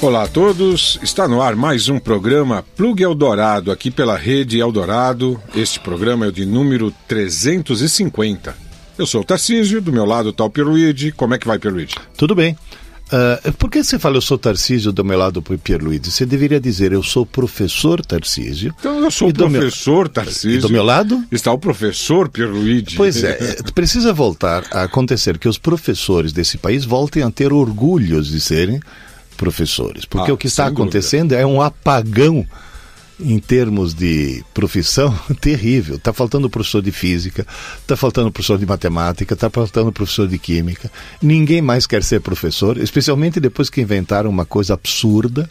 Olá a todos, está no ar mais um programa Plug Eldorado aqui pela Rede Eldorado. Este programa é o de número 350. Eu sou o Tarcísio, do meu lado está o Pierluigi. Como é que vai, Pierluigi? Tudo bem. Uh, por que você fala eu sou Tarcísio do meu lado por Pierluigi? Você deveria dizer eu sou professor Tarcísio. Então eu sou professor meu... Tarcísio. E do meu lado? Está o professor Pierluigi. Pois é, precisa voltar a acontecer que os professores desse país voltem a ter orgulho de serem professores. Porque ah, o que está acontecendo dúvida. é um apagão em termos de profissão terrível. Está faltando professor de física, está faltando professor de matemática, está faltando professor de química. Ninguém mais quer ser professor, especialmente depois que inventaram uma coisa absurda,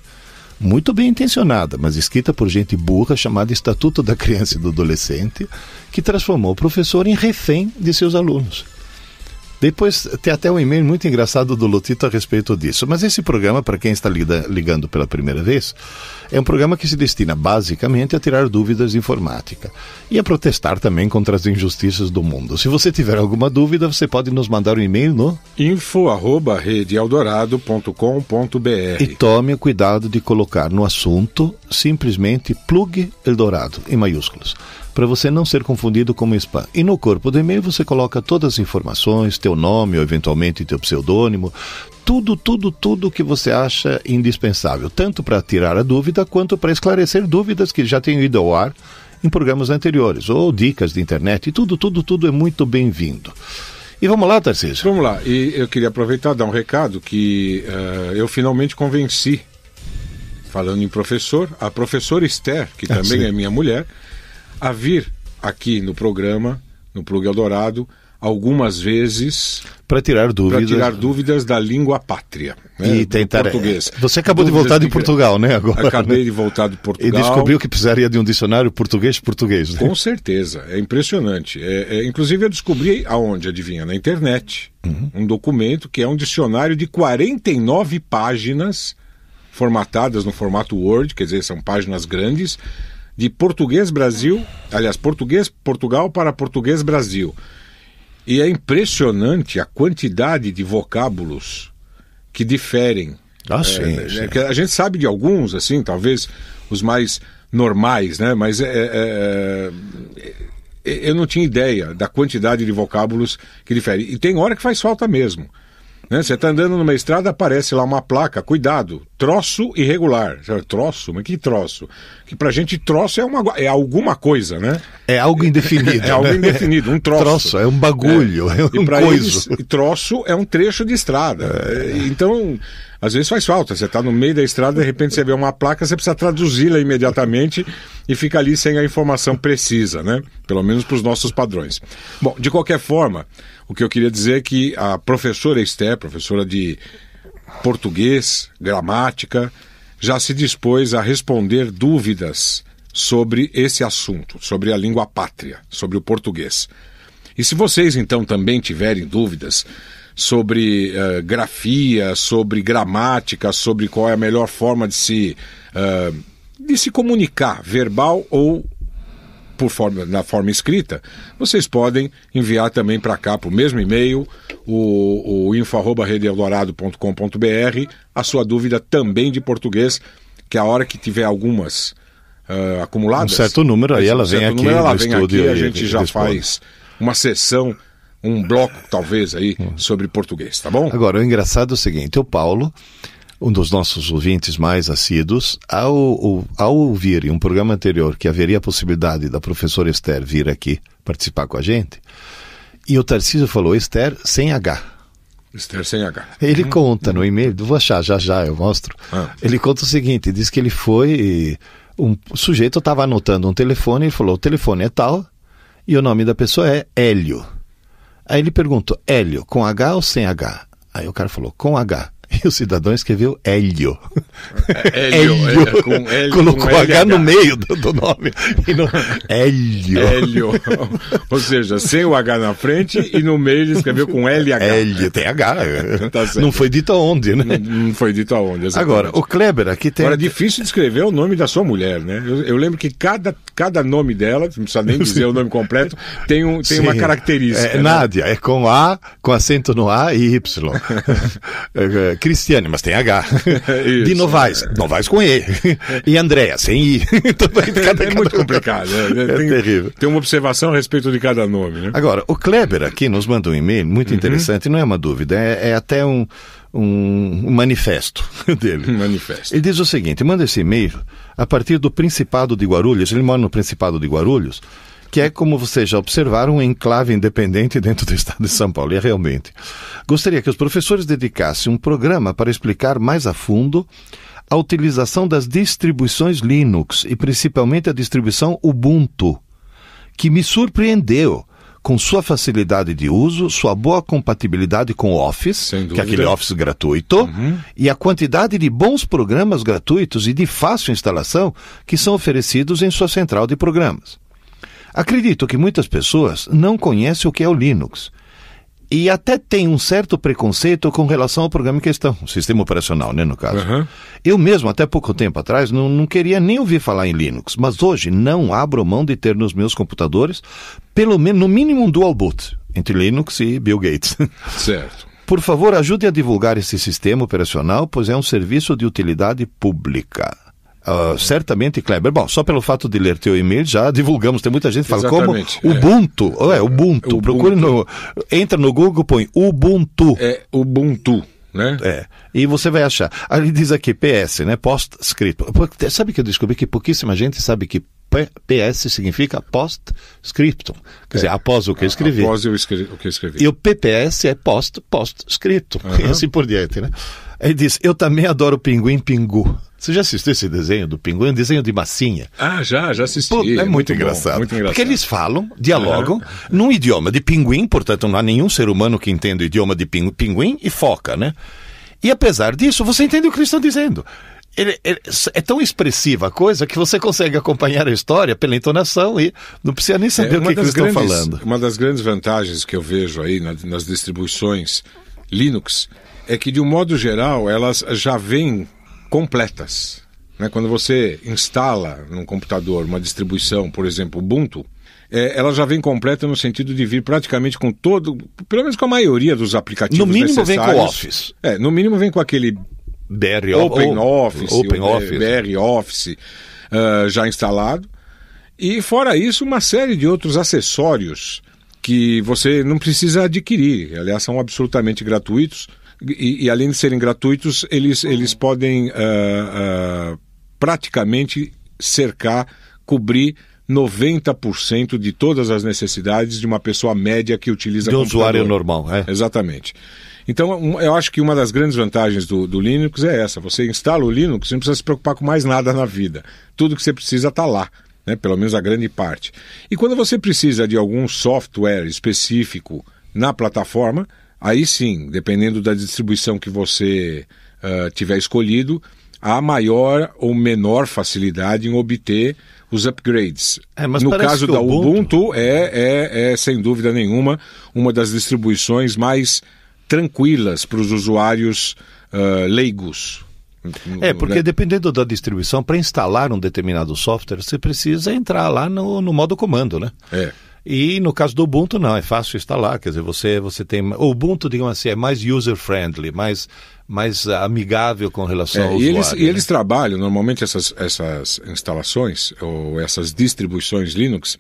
muito bem intencionada, mas escrita por gente burra, chamada Estatuto da Criança e do Adolescente, que transformou o professor em refém de seus alunos. Depois tem até um e-mail muito engraçado do Lutito a respeito disso. Mas esse programa, para quem está ligando pela primeira vez, é um programa que se destina basicamente a tirar dúvidas de informática e a protestar também contra as injustiças do mundo. Se você tiver alguma dúvida, você pode nos mandar um e-mail no info@redeeldorado.com.br e tome o cuidado de colocar no assunto simplesmente plug Eldorado em maiúsculas para você não ser confundido com spam. E no corpo do e-mail você coloca todas as informações, teu nome ou eventualmente teu pseudônimo, tudo, tudo, tudo que você acha indispensável, tanto para tirar a dúvida quanto para esclarecer dúvidas que já tenham ido ao ar em programas anteriores, ou dicas de internet, e tudo, tudo, tudo é muito bem-vindo. E vamos lá, Tarcísio. Vamos lá. E eu queria aproveitar e dar um recado que uh, eu finalmente convenci, falando em professor, a professora Esther, que ah, também é minha mulher, a vir aqui no programa, no Plug Eldorado, algumas vezes para tirar dúvidas. para tirar dúvidas da língua pátria né, e tentar português. Você acabou dúvidas de voltar de Portugal né agora acabei né? de voltar de Portugal. e descobriu que precisaria de um dicionário português português né? com certeza. É impressionante. É, é, inclusive eu descobri aonde adivinha? Na internet. Uhum. um documento que é um dicionário de 49 páginas formatadas no formato Word quer dizer são páginas grandes de português Brasil, aliás, português Portugal para português Brasil. E é impressionante a quantidade de vocábulos que diferem. Ah, sim, é, sim. É, a gente sabe de alguns, assim, talvez os mais normais, né? Mas é, é, é eu não tinha ideia da quantidade de vocábulos que diferem. E tem hora que faz falta mesmo. Né? Você está andando numa estrada, aparece lá uma placa, cuidado, troço irregular. Troço? Mas que troço? Que pra gente troço é, uma, é alguma coisa, né? É algo indefinido. é, é algo indefinido, um troço. Troço, é um bagulho, é, é um e pra eles, troço é um trecho de estrada. É. Então, às vezes faz falta. Você está no meio da estrada, de repente você vê uma placa, você precisa traduzi-la imediatamente e fica ali sem a informação precisa, né? Pelo menos para os nossos padrões. Bom, de qualquer forma, o que eu queria dizer é que a professora Esther, professora de português, gramática, já se dispôs a responder dúvidas sobre esse assunto, sobre a língua pátria, sobre o português. E se vocês então também tiverem dúvidas sobre uh, grafia, sobre gramática, sobre qual é a melhor forma de se, uh, de se comunicar, verbal ou por forma, na forma escrita, vocês podem enviar também para cá, para o mesmo e-mail, o, o info.redeeldorado.com.br, a sua dúvida também de português, que a hora que tiver algumas uh, acumuladas... Um certo número, aí ela vem aqui número, ela vem aqui, a gente já responde. faz uma sessão um bloco, talvez, aí, sobre português, tá bom? Agora, o engraçado é o seguinte, o Paulo um dos nossos ouvintes mais assíduos, ao, ao ouvir em um programa anterior que haveria a possibilidade da professora Esther vir aqui participar com a gente, e o Tarcísio falou Esther sem H. Esther sem H. Ele uhum. conta no e-mail, vou achar já já, eu mostro. Ah. Ele conta o seguinte: diz que ele foi. Um sujeito estava anotando um telefone e falou: o telefone é tal e o nome da pessoa é Hélio. Aí ele perguntou: Hélio, com H ou sem H? Aí o cara falou: com H. E o cidadão escreveu Hélio. Hélio. Hélio. Com Hélio Colocou com H no meio do, do nome. No... Hélio. Hélio. Ou seja, sem o H na frente e no meio ele escreveu com LH. Hélio, tem H. tá não foi dito aonde, né? Não, não foi dito aonde, exatamente. Agora, o Kleber aqui tem... Agora, é difícil de escrever o nome da sua mulher, né? Eu, eu, lembro que cada, cada nome dela, não precisa nem dizer o nome completo, tem, um, tem uma característica. É, né? Nádia, é com A, com acento no A e Y. É, Cristiane, mas tem H. de Novaes, é. Novaes com E. E Andréa, sem I. Então, cada, é muito complicado. É, é tem, terrível. Tem uma observação a respeito de cada nome. Né? Agora, o Kleber aqui nos mandou um e-mail muito uhum. interessante, não é uma dúvida, é, é até um, um, manifesto dele. Um manifesto. Ele diz o seguinte: manda esse e-mail a partir do Principado de Guarulhos, ele mora no Principado de Guarulhos, que é, como vocês já observaram, um enclave independente dentro do estado de São Paulo. E é realmente. Gostaria que os professores dedicassem um programa para explicar mais a fundo a utilização das distribuições Linux e principalmente a distribuição Ubuntu, que me surpreendeu com sua facilidade de uso, sua boa compatibilidade com o Office, que é aquele Office gratuito, uhum. e a quantidade de bons programas gratuitos e de fácil instalação que são oferecidos em sua central de programas. Acredito que muitas pessoas não conhecem o que é o Linux e até tem um certo preconceito com relação ao programa em questão, o sistema operacional, né, no caso. Uhum. Eu mesmo, até pouco tempo atrás, não, não queria nem ouvir falar em Linux, mas hoje não abro mão de ter nos meus computadores, pelo menos, no mínimo, um dual boot entre Linux e Bill Gates. Certo. Por favor, ajude a divulgar esse sistema operacional, pois é um serviço de utilidade pública. Uh, certamente, Kleber. Bom, só pelo fato de ler teu e-mail já divulgamos. Tem muita gente que fala Exatamente, como é. Ubuntu. É, Ubuntu. Ubuntu. Procure no. Entra no Google, põe Ubuntu. É Ubuntu. Né? É. E você vai achar. Ali diz aqui PS, né? Post-script. Sabe que eu descobri que pouquíssima gente sabe que PS significa post-scriptum. Quer é. dizer, após o que eu escrevi. Após eu escrevi, o que eu escrevi. E o PPS é post-post-scriptum. Uhum. E assim por diante, né? Ele diz, eu também adoro pinguim pingu. Você já assistiu esse desenho do pinguim? Um desenho de massinha. Ah, já, já assisti. Pô, é, muito, muito, engraçado. Bom, muito, engraçado. Porque eles falam, dialogam, uhum. num idioma de pinguim, portanto não há nenhum ser humano que entenda o idioma de pinguim e foca, né? E apesar disso, você entende o que eles estão dizendo. Ele, ele, é tão expressiva a coisa que você consegue acompanhar a história pela entonação e não precisa nem saber é, o que, que eles grandes, estão falando. Uma das grandes vantagens que eu vejo aí na, nas distribuições Linux é que, de um modo geral, elas já vêm completas. Né? Quando você instala num computador uma distribuição, por exemplo, Ubuntu, é, ela já vem completa no sentido de vir praticamente com todo, pelo menos com a maioria dos aplicativos No mínimo vem com o Office. É, no mínimo vem com aquele BR Open Office, Open Office. BR Office uh, já instalado. E fora isso, uma série de outros acessórios que você não precisa adquirir. Aliás, são absolutamente gratuitos. E, e, além de serem gratuitos, eles, eles podem uh, uh, praticamente cercar, cobrir 90% de todas as necessidades de uma pessoa média que utiliza De um usuário normal, é? Exatamente. Então, eu acho que uma das grandes vantagens do, do, Linux é essa. Você instala o Linux, você não precisa se preocupar com mais nada na vida. Tudo que você precisa está lá, né? pelo menos a grande parte. E quando você precisa de algum software específico na plataforma, Aí sim, dependendo da distribuição que você uh, tiver escolhido, há maior ou menor facilidade em obter os upgrades. É, no caso da Ubuntu, Ubuntu é, é, é, sem dúvida nenhuma, uma das distribuições mais tranquilas para os usuários uh, leigos. É, porque dependendo da distribuição, para instalar um determinado software, você precisa entrar lá no, no modo comando, né? É. E no caso do Ubuntu, não, é fácil instalar. Quer dizer, você, você tem. O Ubuntu, digamos assim, é mais user-friendly, mais, mais amigável com relação é, ao e usuário. Eles, né? E eles trabalham, normalmente, essas, essas instalações, ou essas distribuições Linux,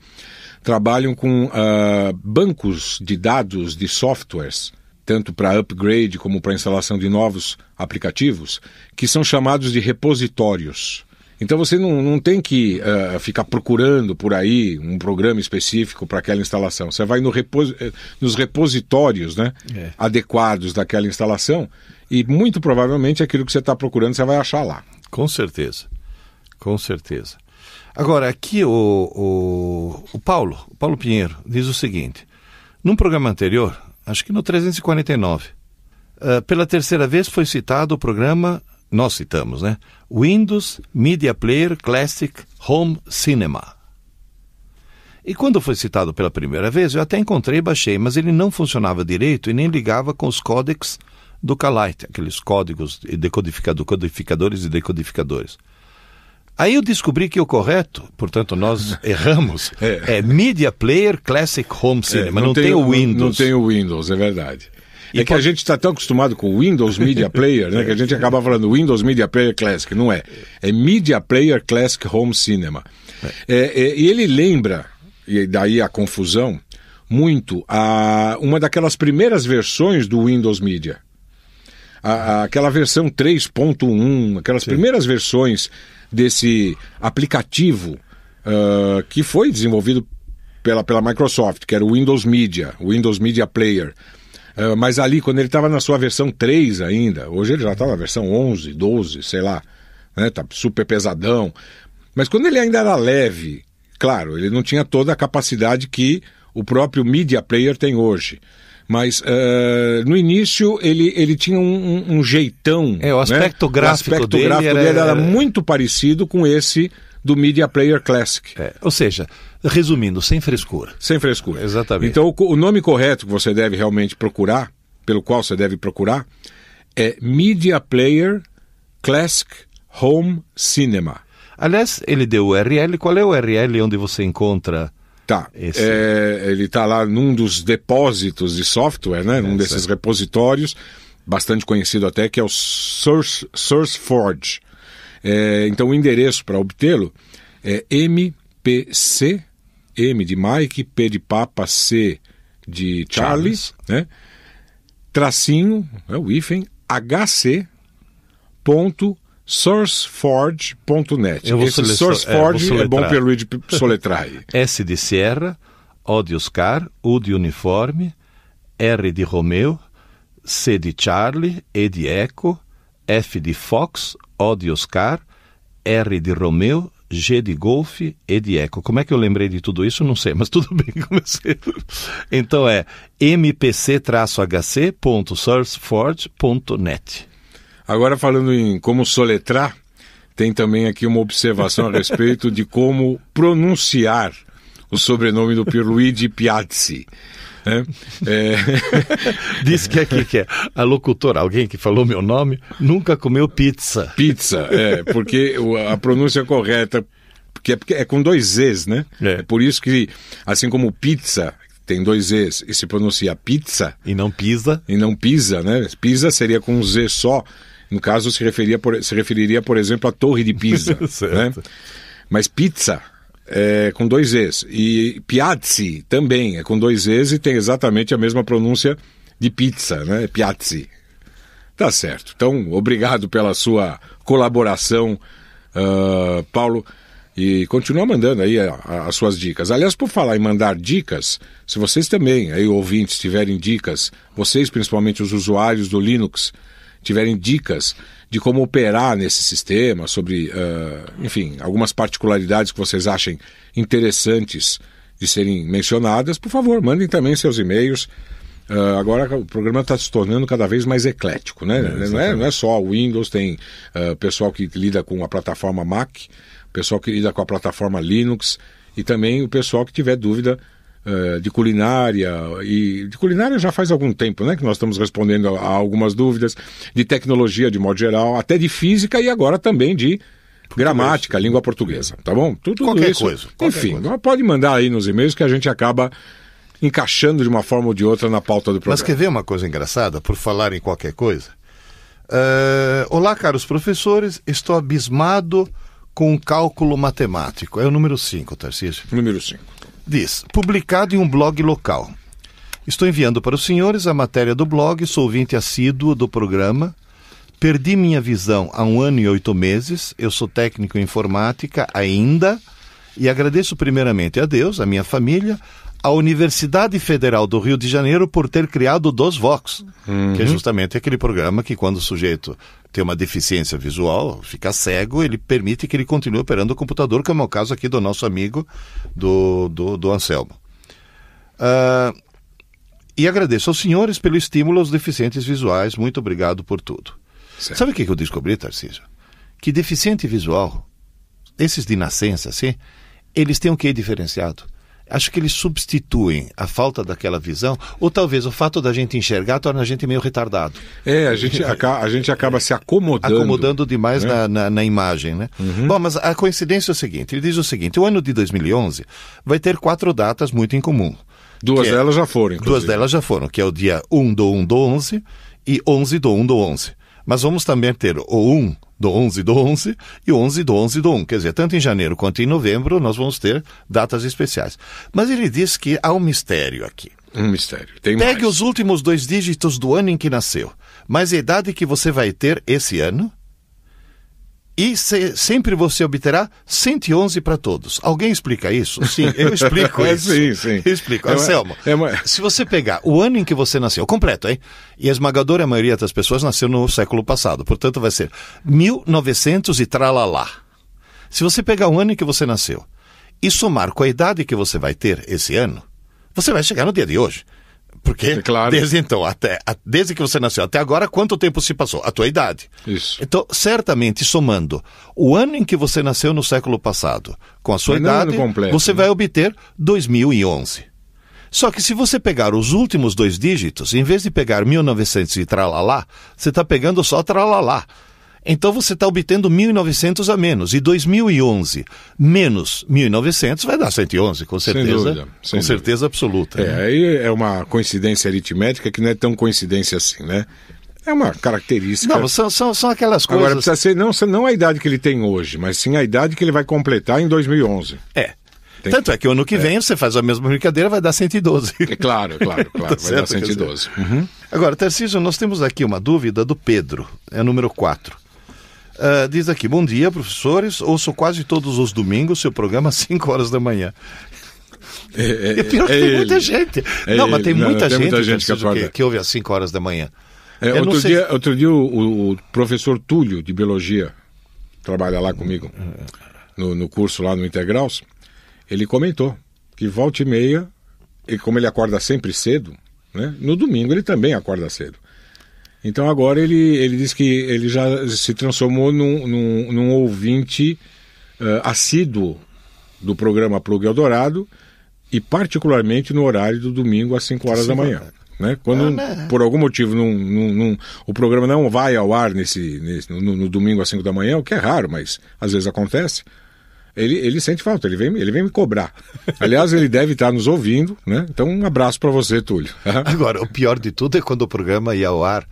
trabalham com uh, bancos de dados de softwares tanto para upgrade como para instalação de novos aplicativos, que são chamados de repositórios. Então você não, não tem que uh, ficar procurando por aí um programa específico para aquela instalação. Você vai no repos... Eh, nos repositórios né, é. adequados daquela instalação e muito provavelmente aquilo que você está procurando você vai achar lá. Com certeza. Com certeza. Agora, aqui o, o, o Paulo, o Paulo Pinheiro, diz o seguinte: num programa anterior, acho que no 349, uh, pela terceira vez foi citado o programa nós citamos, né? Windows Media Player Classic Home Cinema. E quando foi citado pela primeira vez, eu até encontrei e baixei, mas ele não funcionava direito e nem ligava com os códecs do Calite, aqueles códigos decodificador, codificadores e decodificadores. Aí eu descobri que o correto, portanto nós erramos, é. é Media Player Classic Home Cinema, é, não, não, tem, o Windows. Não, não tem o Windows, é verdade. É que a gente está tão acostumado com o Windows Media Player, né? Que a gente acaba falando Windows Media Player Classic. Não é. É Media Player Classic Home Cinema. É. É, e ele lembra, e daí a confusão, muito a uma daquelas primeiras versões do Windows Media. A, a, aquela versão 3.1, aquelas Sim. primeiras versões desse aplicativo uh, que foi desenvolvido pela, pela Microsoft, que era o Windows Media, o Windows Media Player. Uh, mas ali, quando ele estava na sua versão 3 ainda, hoje ele já está na versão 11, 12, sei lá, né? Tá super pesadão. Mas quando ele ainda era leve, claro, ele não tinha toda a capacidade que o próprio Media Player tem hoje. Mas uh, no início ele, ele tinha um, um, jeitão. É, o aspecto né? gráfico, o aspecto dele, gráfico era... dele era muito parecido com esse do Media Player Classic. É, ou seja, resumindo, sem frescura. Sem frescura. Exatamente. Então o, o nome correto que você deve realmente procurar, pelo qual você deve procurar, é Media Player Classic Home Cinema. Aliás, ele deu o URL. Qual é o URL onde você encontra Tá. Esse... É, ele está lá num dos depósitos de software, né? num é, desses repositórios, bastante conhecido até, que é o Source, SourceForge. É, então o endereço para obtê-lo é mpc, M de Mike, P de Papa, C de Charlie, Charles. né? tracinho, é o hífen, hc ponto sourceforge.net. Esse SourceForge é, é, bom pelo de soletrar aí. S de Sierra, O de Oscar, U de Uniforme, R de Romeu, C de Charlie, E de Eco, F de Fox, O de Oscar, R de Romeu, G de Golf, E de Eco. Como é que eu lembrei de tudo isso? Não sei, mas tudo bem, comecei. Então é mpc-hc.sourceforge.net. Agora, falando em como soletrar, tem também aqui uma observação a respeito de como pronunciar o sobrenome do Pierluigi Piazzi. Né? É... Disse que aqui que é a locutora, alguém que falou meu nome, nunca comeu pizza. Pizza, é, porque a pronúncia correta porque é, é com dois Zs, né? É. é. por isso que, assim como pizza tem dois Zs e se pronuncia pizza. E não pisa. E não pisa, né? Pisa seria com um Z só. No caso, se, referia por, se referiria, por exemplo, à Torre de Pisa. né? Mas pizza é com dois Es. E piazzi também é com dois Es e tem exatamente a mesma pronúncia de pizza, né? Piazzi. Tá certo. Então, obrigado pela sua colaboração, uh, Paulo. E continua mandando aí a, a, as suas dicas. Aliás, por falar em mandar dicas, se vocês também, aí ouvintes, tiverem dicas, vocês principalmente os usuários do Linux, tiverem dicas de como operar nesse sistema, sobre, uh, enfim, algumas particularidades que vocês achem interessantes de serem mencionadas, por favor, mandem também seus e-mails. Uh, agora o programa está se tornando cada vez mais eclético, né? É, não, é, não é só o Windows, tem uh, pessoal que lida com a plataforma Mac, pessoal que lida com a plataforma Linux e também o pessoal que tiver dúvida eh, de culinária, e de culinária já faz algum tempo, né, que nós estamos respondendo a, a algumas dúvidas, de tecnologia de modo geral, até de física e agora também de gramática, língua portuguesa, tá bom? Tudo qualquer isso. coisa. Qualquer Enfim, coisa. pode mandar aí nos e-mails que a gente acaba encaixando de uma forma ou de outra na pauta do programa. Mas quer ver uma coisa engraçada, por falar em qualquer coisa? Uh, olá, caros professores, estou abismado com o cálculo matemático. É o número 5, Tarcísio. Número 5. Diz: publicado em um blog local. Estou enviando para os senhores a matéria do blog, sou ouvinte assíduo do programa. Perdi minha visão há um ano e oito meses. Eu sou técnico em informática ainda e agradeço primeiramente a Deus, a minha família, a Universidade Federal do Rio de Janeiro por ter criado o DosVox, uhum. que é justamente aquele programa que quando o sujeito tem uma deficiência visual, fica cego, ele permite que ele continue operando o computador, como é o caso aqui do nosso amigo do, do, do Anselmo. Uh, e agradeço aos senhores pelo estímulo aos deficientes visuais. Muito obrigado por tudo. Certo. Sabe o que eu descobri, Tarcísio? Que deficiente visual, esses de nascença, assim, eles têm o que diferenciado? Acho que eles substituem a falta daquela visão, ou talvez o fato da gente enxergar torna a gente meio retardado. É, a gente, a, a gente acaba se acomodando. Acomodando demais né? na, na, na, imagem, né? Uhum. Bom, mas a coincidência é o seguinte, ele diz o seguinte, o ano de 2011 vai ter quatro datas muito em comum. Duas delas já foram, inclusive. Duas delas já foram, que é o dia 1 do 1 do 11 e 11 do 1 do 11. Mas vamos também ter o 1 do 11 do 11 e 11 do 11 do 1. Quer dizer, tanto em janeiro quanto em novembro nós vamos ter datas especiais. Mas ele diz que há um mistério aqui. Um mistério. Tem Pegue mais. os últimos dois dígitos do ano em que nasceu, mais a idade que você vai ter esse ano, e se, sempre você obterá 111 para todos. Alguém explica isso? Sim, eu explico É, isso. sim, sim. Eu explico. É Anselmo, é uma- se você pegar o ano em que você nasceu, completo, hein? E a esmagadora maioria das pessoas nasceu no século passado, portanto vai ser 1900 e tralalá. Se você pegar o ano em que você nasceu e somar com a idade que você vai ter esse ano, você vai chegar no dia de hoje. Porque É claro. desde então, até, desde que você nasceu até agora, quanto tempo se passou? A tua idade. Isso. Então, certamente, somando o ano em que você nasceu no século passado com a sua Mas idade, completo, você né? vai obter 2011. Só que se você pegar os últimos dois dígitos, em vez de pegar 1900 e tralalá, você está pegando só tralalá. Então você está obtendo 1900 a menos. E 2011 menos 1900 vai dar 111, com certeza. dúvida, com sem certeza absoluta. É, né? aí é uma coincidência aritmética que não é tão coincidência assim, né? É uma característica. Não, são, são, são aquelas coisas. Agora precisa ser não, não a idade que ele tem hoje, mas sim a idade que ele vai completar em 2011. É. Tem Tanto é que o ano que vem você faz a mesma brincadeira, vai dar 112. É claro, é claro, claro. Tá vai dar certo, quer 112. Uhum. Agora, Tarcísio, nós temos aqui uma dúvida do Pedro, é número 4. Diz aqui, bom dia, professores. Ouço quase todos os domingos seu programa às 5 horas da manhã. É, é, E pior que é tem muita ele. gente. É não, mas ele. tem Não, muita tem gente, muita gente que Tarcísio, que, acorda. que ouve às 5 horas da manhã. É, não outro, sei dia, outro dia o, o- professor Túlio, de Biologia, trabalha lá comigo, no, no curso lá no Integrals, ele comentou que volta e meia, e como ele acorda sempre cedo, né, no domingo ele também acorda cedo. Então agora ele, ele diz que ele já se transformou num, num, num ouvinte eh, assíduo do programa Plug Eldorado e particularmente no horário do domingo às 5 horas da manhã. Né? Quando, Ah, por algum motivo, não, não- não- o programa não vai ao ar nesse, nesse- no, no domingo às 5 da manhã, o que é raro, mas às vezes acontece, ele, ele sente falta, ele vem, ele vem me cobrar. Aliás, ele deve estar nos ouvindo, né? Então, um abraço para você, Túlio. Agora, o pior de tudo é quando o programa ia ao ar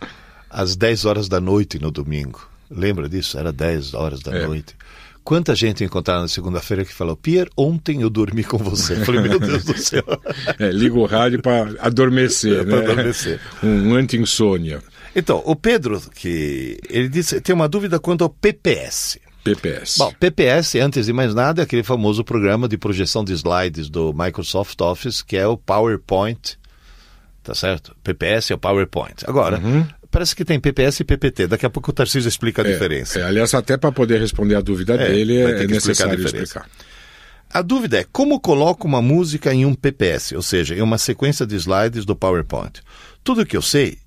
às 10 horas da noite no domingo. Lembra disso? Era 10 horas da É. noite. Quanta gente encontraram na segunda-feira que falou: Pierre, ontem eu dormi com você. Eu falei: Meu Deus do céu. É, liga o rádio para adormecer, né? pra adormecer. Um anti-insônia. Então, o Pedro, que ele disse, tem uma dúvida quanto ao PPS. PPS. Bom, PPS, antes de mais nada, é aquele famoso programa de projeção de slides do Microsoft Office, que é o PowerPoint. Tá certo? PPS é o PowerPoint. Agora, parece que tem PPS e PPT. Daqui a pouco o Tarcísio explica a. É, diferença. é, aliás, até para poder responder a dúvida É, dele, é, que explicar a necessário explicar. A dúvida é como coloco uma música em um PPS, ou seja, em uma sequência de slides do PowerPoint. Tudo que eu sei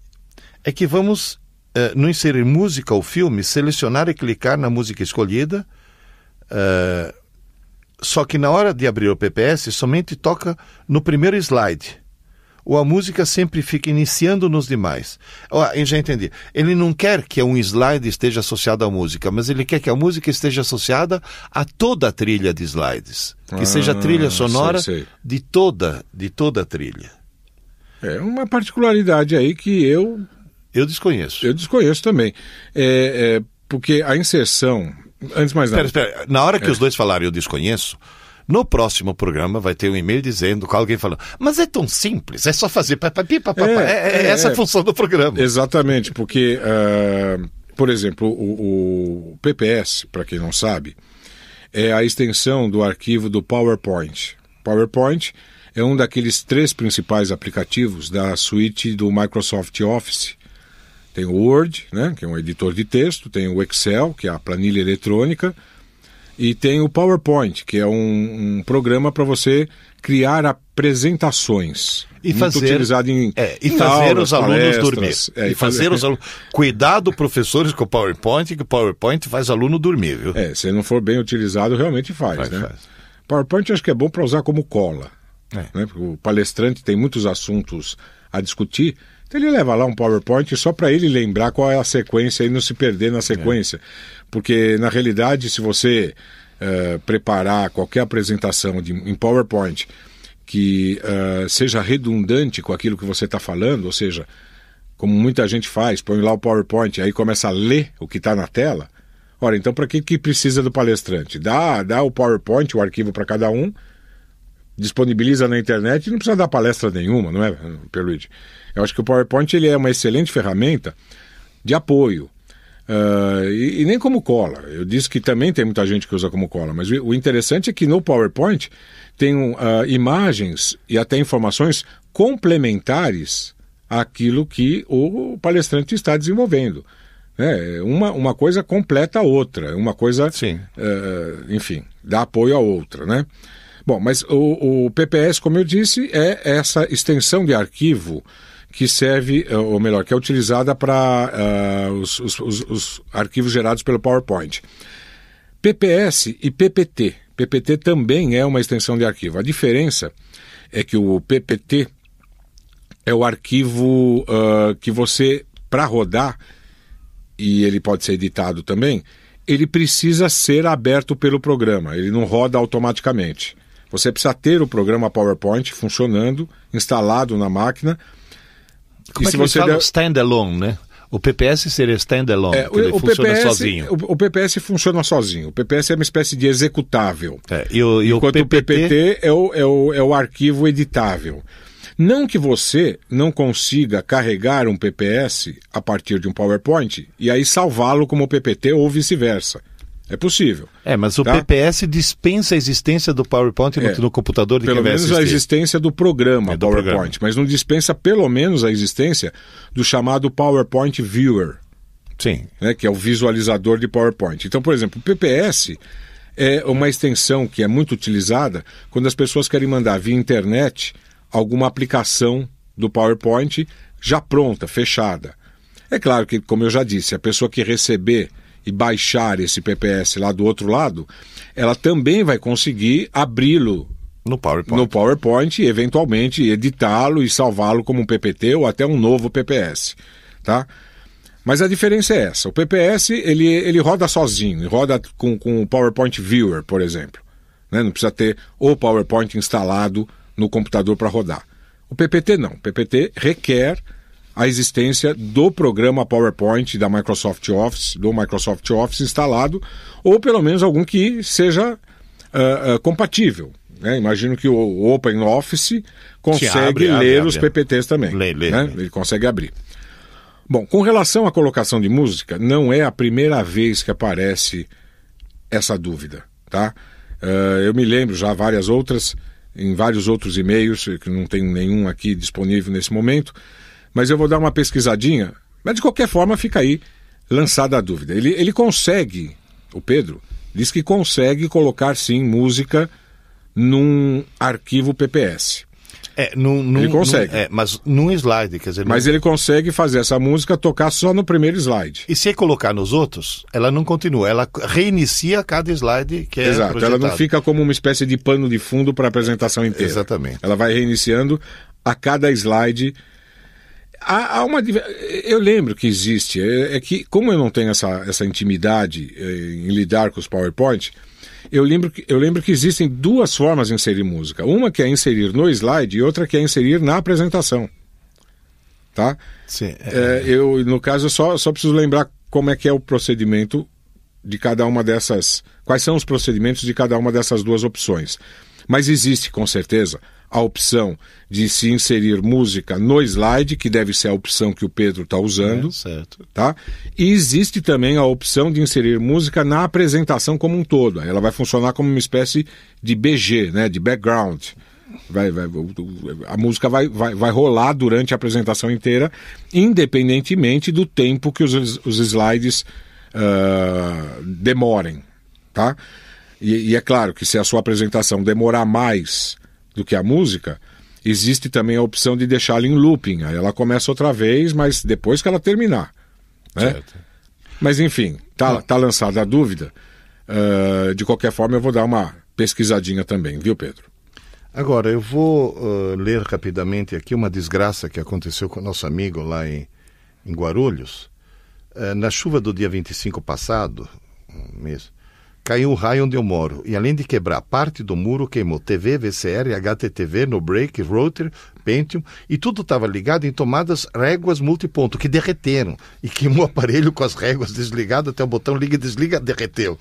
é que vamos, eh, no inserir música ou filme, selecionar e clicar na música escolhida, eh, só que na hora de abrir o PPS somente toca no primeiro slide. Ou a música sempre fica iniciando nos demais. Eu já entendi. Ele não quer que um slide esteja associado à música, mas ele quer que a música esteja associada a toda a trilha de slides. Que Ah, seja trilha sonora sei, sei. de toda, de toda a trilha. É uma particularidade aí que eu, Eu desconheço. eu desconheço também. É, é, porque a inserção. Antes mais nada. Espera, espera. Na hora que É. os dois falaram eu desconheço, no próximo programa vai ter um e-mail dizendo com alguém falando, mas é tão simples, é só fazer papapi, papapá. É, É, é é, essa é. a função do programa. Exatamente, porque, ah, por exemplo, o, o PPS, para quem não sabe, é a extensão do arquivo do PowerPoint. PowerPoint é um daqueles três principais aplicativos da suíte do Microsoft Office. Tem o Word, né, que é um editor de texto, tem o Excel, que é a planilha eletrônica, e tem o PowerPoint, que é um, um programa para você criar apresentações. E Muito fazer, utilizado em, é, e fazer aulas, os alunos palestras, dormir. é, e fazer os alunos. Cuidado, professores, com o PowerPoint, que o PowerPoint faz aluno dormir, viu? É, se não for bem utilizado, realmente faz, Faz, né? faz. PowerPoint acho que é bom para usar como cola. É. Né? Porque o palestrante tem muitos assuntos a discutir, então ele leva lá um PowerPoint só para ele lembrar qual é a sequência e não se perder na sequência. Porque, na realidade, se você eh, preparar qualquer apresentação de, em PowerPoint que uh, seja redundante com aquilo que você está falando, ou seja, como muita gente faz, põe lá o PowerPoint, aí começa a ler o que está na tela. Ora, então para que, que precisa do palestrante? Dá, dá o PowerPoint, o arquivo para cada um, disponibiliza na internet e não precisa dar palestra nenhuma, não é, Perluigi? Eu acho que o PowerPoint ele é uma excelente ferramenta de apoio. Uh, e, e, nem como cola. Eu disse que também tem muita gente que usa como cola, mas o, o interessante é que no PowerPoint tem uh, imagens e até informações complementares àquilo que o palestrante está desenvolvendo. É, uma, uma coisa completa a outra, uma coisa, Sim. Uh, enfim, dá apoio à outra, né? Bom, mas o, o PPS, como eu disse, é essa extensão de arquivo que serve, ou melhor, que é utilizada para uh, os, os, os, arquivos gerados pelo PowerPoint. PPS e PPT. PPT também é uma extensão de arquivo. A diferença é que o PPT é o arquivo uh, que você, para rodar, e ele pode ser editado também, ele precisa ser aberto pelo programa, ele não roda automaticamente. Você precisa ter o programa PowerPoint funcionando, instalado na máquina. Como e é se você der... standalone, né? O PPS seria standalone, é, ele o funciona PPS, sozinho. O, o, PPS funciona sozinho. O PPS é uma espécie de executável. É, e o, e enquanto o PPT, o PPT é, o, é, o, é o arquivo editável. Não que você não consiga carregar um PPS a partir de um PowerPoint e aí salvá-lo como PPT ou vice-versa. É possível. É, mas o tá? PPS dispensa a existência do PowerPoint no, é, no computador de Pelo menos assistir. a existência do programa é, do PowerPoint, programa. mas não dispensa pelo menos a existência do chamado PowerPoint Viewer. Sim. Né, que é o visualizador de PowerPoint. Então, por exemplo, o PPS é uma extensão que é muito utilizada quando as pessoas querem mandar via internet alguma aplicação do PowerPoint já pronta, fechada. É claro que, como eu já disse, a pessoa que receber e baixar esse PPS lá do outro lado, ela também vai conseguir abri-lo no PowerPoint. no PowerPoint e eventualmente editá-lo e salvá-lo como um PPT ou até um novo PPS, tá? Mas a diferença é essa. O PPS ele, ele roda sozinho, roda com, com o PowerPoint Viewer, por exemplo. Né? Não precisa ter o PowerPoint instalado no computador para rodar. O PPT não. O PPT requer a existência do programa PowerPoint da Microsoft Office, do Microsoft Office instalado, ou pelo menos algum que seja uh, uh, compatível. Né? Imagino que o OpenOffice consegue abre, ler abre, os abre. PPTs também. Lê, lê, né? Ele consegue abrir. Bom, com relação à colocação de música, não é a primeira vez que aparece essa dúvida, tá? Uh, eu me lembro já várias outras, em vários outros e-mails, que não tem nenhum aqui disponível nesse momento, mas eu vou dar uma pesquisadinha. Mas de qualquer forma fica aí lançada a dúvida. Ele, ele consegue, o Pedro, diz que consegue colocar sim música num arquivo PPS. É, num, num, ele consegue. Num, é, mas num slide, quer dizer. Mas ele consegue fazer essa música tocar só no primeiro slide. E se colocar nos outros, ela não continua, ela reinicia cada slide que é Exato, projetado. ela não fica como uma espécie de pano de fundo para a apresentação inteira. Exatamente. Ela vai reiniciando a cada slide Há, há, uma. Eu lembro que existe. É, é, que, como eu não tenho essa, essa intimidade é, em lidar com os PowerPoint, eu lembro, que, eu lembro que existem duas formas de inserir música. Uma que é inserir no slide e outra que é inserir na apresentação. Tá? Sim. É... eu, no caso, eu só, só preciso lembrar como é que é o procedimento de cada uma dessas. Quais são os procedimentos de cada uma dessas duas opções. Mas existe, com certeza, a opção de se inserir música no slide, que deve ser a opção que o Pedro está usando. É, certo. Tá? E existe também a opção de inserir música na apresentação como um todo. Ela vai funcionar como uma espécie de BG, né? de background. Vai, vai, a música vai, vai, vai rolar durante a apresentação inteira, independentemente do tempo que os, os slides uh, demorem. Tá? E, e, é claro que se a sua apresentação demorar mais do que a música, existe também a opção de deixá-la em looping. Aí ela começa outra vez, mas depois que ela terminar. Né? Certo. Mas enfim, tá, tá lançada a dúvida. Uh, de qualquer forma, eu vou dar uma pesquisadinha também, viu, Pedro? Agora, eu vou uh, ler rapidamente aqui uma desgraça que aconteceu com nosso amigo lá em, em Guarulhos. Uh, na chuva do dia 25 passado, um mês, caiu um raio onde eu moro e além de quebrar parte do muro, queimou TV, VCR, HTTV, no break, router, Pentium e tudo estava ligado em tomadas réguas multiponto que derreteram e queimou o aparelho com as réguas desligadas até o botão liga e desliga, derreteu.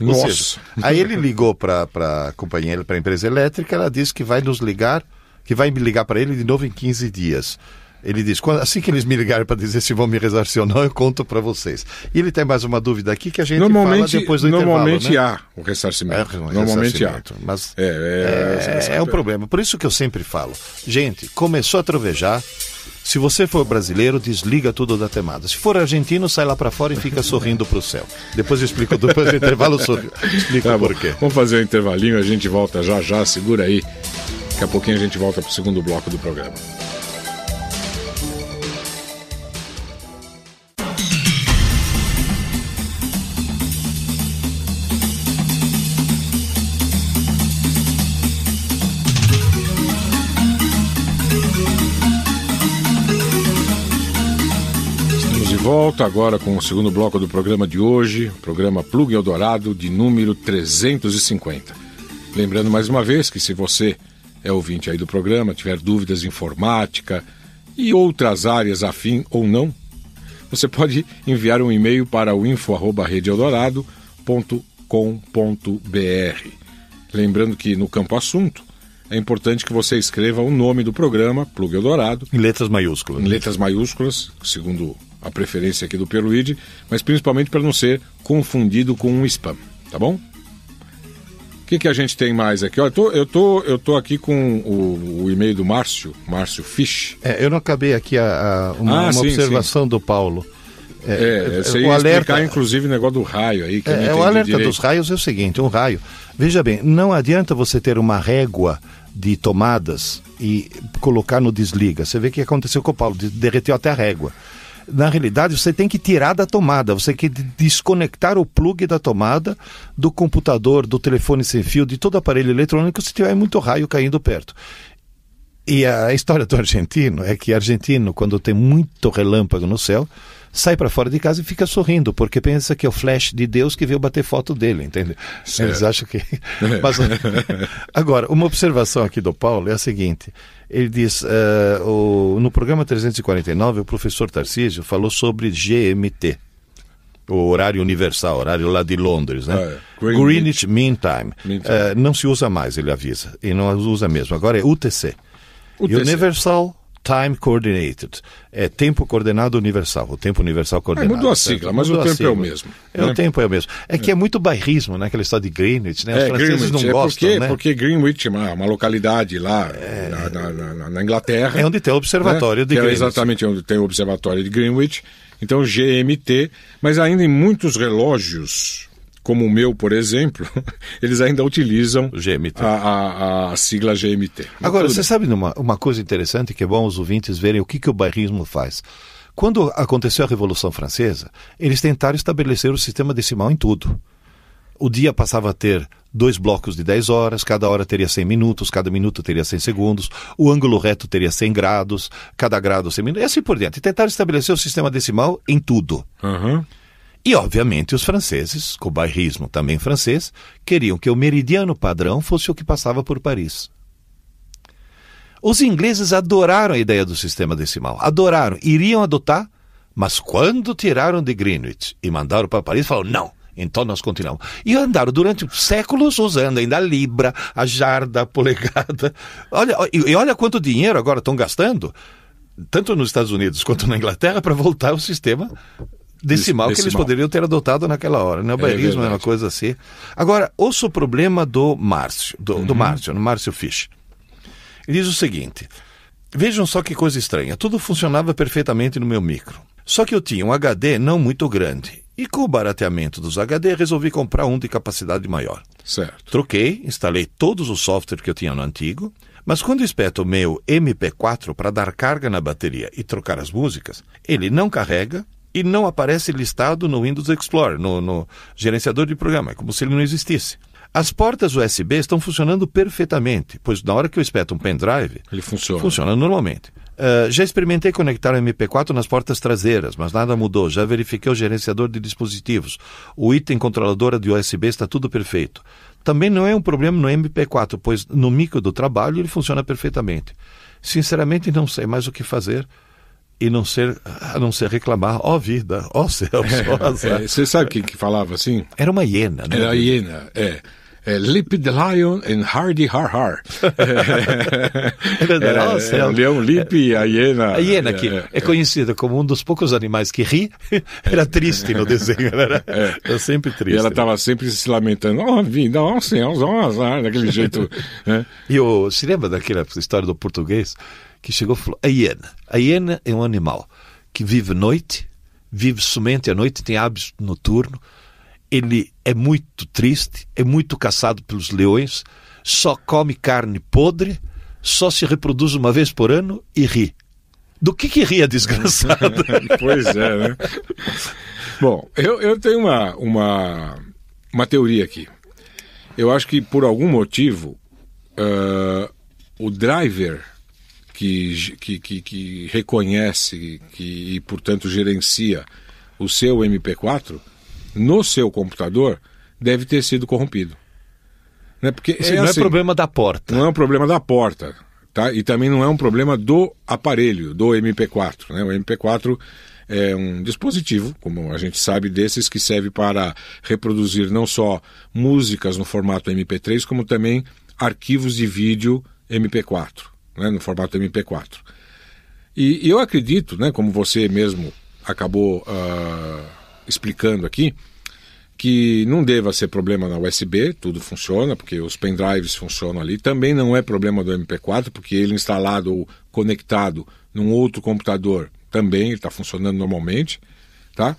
Nossa. Seja, aí ele ligou para a companhia, para a empresa elétrica, ela disse que vai nos ligar, que vai me ligar para ele de novo em 15 dias. Ele diz: assim que eles me ligarem para dizer se vão me ressarcir ou não, eu conto para vocês. E ele tem mais uma dúvida aqui que a gente normalmente, fala depois do Normalmente intervalo, né? há o ressarcimento. É, um normalmente ressarcimento, há. Mas É, é, é, um problema. Por isso que eu sempre falo. Gente, começou a trovejar. Se você for brasileiro, desliga tudo da tomada. Se for argentino, sai lá para fora e fica sorrindo para o céu. Depois eu explico, depois do intervalo, sorri. explico Tá por quê. Vamos fazer um intervalinho, a gente volta já já, segura aí. Daqui a pouquinho a gente volta para o segundo bloco do programa. Volta agora com o segundo bloco do programa de hoje, programa Plug Eldorado de número 350. Lembrando mais uma vez que se você é ouvinte aí do programa, tiver dúvidas de informática e outras áreas afim ou não, você pode enviar um e-mail para o info@redeeldorado.com.br. Lembrando que no campo assunto é importante que você escreva o nome do programa, Plug Eldorado, Em letras maiúsculas. em letras maiúsculas, segundo a preferência aqui do Peluide, mas principalmente para não ser confundido com um spam, tá bom? O que, que a gente tem mais aqui? Ó, eu, tô, eu, tô, eu tô aqui com o, o e-mail do Márcio, Márcio Fisch. É, eu não acabei aqui a, a- uma, Ah, uma sim, observação do Paulo. É, você o ia alerta- explicar inclusive o negócio do raio aí, que não É, o alerta direito. dos raios é o seguinte, um raio. Veja bem, não adianta você ter uma régua de tomadas e colocar no desliga. Você vê o que aconteceu com o Paulo, de- derreteu até a régua. Na realidade, você tem que tirar da tomada, você tem que desconectar o plug da tomada do computador, do telefone sem fio, de todo aparelho eletrônico se tiver muito raio caindo perto. E a história do argentino é que argentino, quando tem muito relâmpago no céu, sai para fora de casa e fica sorrindo, porque pensa que é o flash de Deus que veio bater foto dele, entende? Certo. Eles acham que. Mas, agora, uma observação aqui do Paulo é a seguinte: ele diz, eh, o- no programa 349, o professor Tarcísio falou sobre GMT. O horário universal, horário lá de Londres, né? Ah, é. Greenwich. Greenwich Mean Time. Mean Time. Eh, não se usa mais, ele avisa. E não usa mesmo. Agora é UTC. UTC. Universal Time Coordinated. É tempo coordenado universal. O tempo universal coordenado. mudou a sigla, mas Mudou o a tempo é o mesmo, É, né? o tempo é o mesmo. É que é muito bairrismo, né? Aquela história de Greenwich, né? Os É, franceses Greenwich, não é gostam, porque, né? porque Greenwich é uma, uma localidade lá na, na- na- na Inglaterra. É onde tem o observatório né? de que é Greenwich. exatamente onde tem o observatório de Greenwich. Então, GMT. Mas ainda em muitos relógios, como o meu, por exemplo, eles ainda utilizam GMT. A, a- a sigla GMT. Mas Agora, você bem. sabe uma, uma coisa interessante que é bom os ouvintes verem o que, que o bairrismo faz. Quando aconteceu a Revolução Francesa, eles tentaram estabelecer o sistema decimal em tudo. O dia passava a ter dois blocos de 10 horas, cada hora teria 100 minutos, cada minuto teria 100 segundos, o ângulo reto teria 100 graus, cada grado 100 minutos, e assim por diante. Tentaram estabelecer o sistema decimal em tudo. Aham. E, obviamente, os franceses, com o bairrismo também francês, queriam que o meridiano padrão fosse o que passava por Paris. Os ingleses adoraram a ideia do sistema decimal, adoraram, iriam adotar, mas quando tiraram de Greenwich e mandaram para Paris, falaram, não, então nós continuamos. E andaram durante séculos usando ainda a libra, a jarda, a polegada. Olha, e, olha quanto dinheiro agora estão gastando, tanto nos Estados Unidos quanto na Inglaterra, para voltar ao sistema decimal, que eles poderiam ter adotado naquela hora. Né? O bairrismo é, uma verdade. coisa assim. Agora, ouça o problema do Márcio, do, do Márcio, no Márcio Fisch. Ele diz o seguinte: vejam só que coisa estranha. Tudo funcionava perfeitamente no meu micro. Só que eu tinha um HD não muito grande. E com o barateamento dos HD, resolvi comprar um de capacidade maior. Certo. Troquei, instalei todos os softwares que eu tinha no antigo, mas quando espeto o meu MP4 para dar carga na bateria e trocar as músicas, ele não carrega e não aparece listado no Windows Explorer, no, no gerenciador de programa, é como se ele não existisse. As portas USB estão funcionando perfeitamente, pois na hora que eu espeto um pendrive, Ele funciona. funciona normalmente. Uh, já experimentei conectar o MP4 nas portas traseiras, mas nada mudou. Já verifiquei o gerenciador de dispositivos. O item controladora de USB está tudo perfeito. Também não é um problema no MP4, pois no micro do trabalho ele funciona perfeitamente. Sinceramente, não sei mais o que fazer e não ser, a não ser reclamar, ó oh, vida, ó oh, ó oh, é, Você sabe quem que falava assim? Era uma hiena, né? Era a hiena, é. É, Lip the Lion and Hardy Har Har. Era, oh, é, o leão Lip e a hiena. A hiena, que é, é, conhecida como um dos poucos animais que ri, era triste no desenho, era, é. era sempre triste. E ela estava sempre se lamentando, ó oh, vida, ó oh, céus, ó azar, daquele jeito. Né? E o, se lembra daquela história do português? Que chegou e falou: a hiena. A hiena é um animal que vive noite, vive somente à noite, tem hábito noturno. Ele é muito triste, é muito caçado pelos leões, só come carne podre, só se reproduz uma vez por ano e ri. Do que que ri a desgraçado? pois é, né? Bom, eu, eu tenho uma, uma, uma teoria aqui. Eu acho que por algum motivo uh, o driver que, que, que, que reconhece que, e, portanto, gerencia o seu MP4 no seu computador deve ter sido corrompido. Né? Porque é, não é assim, é problema da porta. Não é um problema da porta. Tá? E também não é um problema do aparelho, do MP4. Né? O MP4 é um dispositivo, como a gente sabe, desses que serve para reproduzir não só músicas no formato MP3, como também arquivos de vídeo MP4 né, no formato MP4. E, e, eu acredito, né, como você mesmo acabou uh, explicando aqui, que não deva ser problema na USB, tudo funciona, porque os pendrives funcionam ali. Também não é problema do MP4, porque ele instalado ou conectado num outro computador também está funcionando normalmente. Tá?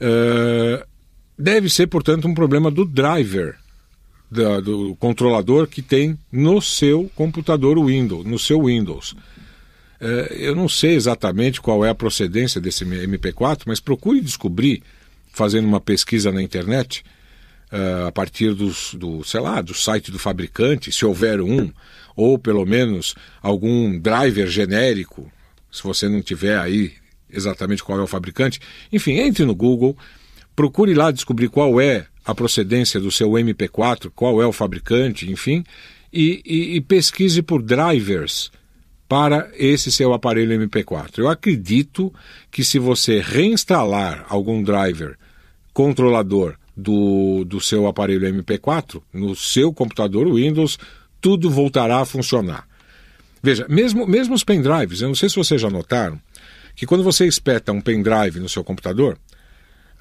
Uh, deve ser, portanto, um problema do driver da, do controlador que tem no seu computador Windows, no seu Windows. É, eu não sei exatamente qual é a procedência desse MP4, mas procure descobrir, fazendo uma pesquisa na internet, uh, a partir dos, do, sei lá, do site do fabricante, se houver um, ou pelo menos algum driver genérico, se você não tiver aí exatamente qual é o fabricante. Enfim, entre no Google, procure lá descobrir qual é a procedência do seu MP4, qual é o fabricante, enfim, e, e, e pesquise por drivers para esse seu aparelho MP4. Eu acredito que se você reinstalar algum driver controlador do, do seu aparelho MP4 no seu computador Windows, tudo voltará a funcionar. Veja, mesmo, mesmo os pendrives, eu não sei se vocês já notaram, que quando você espeta um pendrive no seu computador,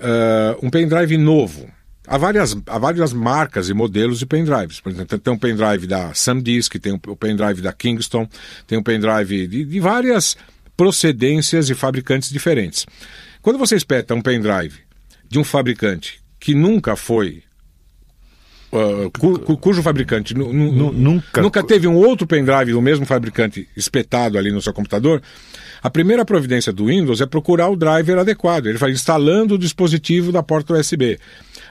uh, um pendrive novo, Há várias, há várias marcas e modelos de pendrives. Por exemplo, tem um pendrive da SanDisk, tem o um pendrive da Kingston, tem um pendrive de, de várias procedências e fabricantes diferentes. Quando você espeta um pendrive de um fabricante que nunca foi Uh, cu, cu, cujo fabricante nunca... nunca teve um outro pendrive do mesmo fabricante espetado ali no seu computador, a primeira providência do Windows é procurar o driver adequado. Ele vai instalando o dispositivo da porta USB.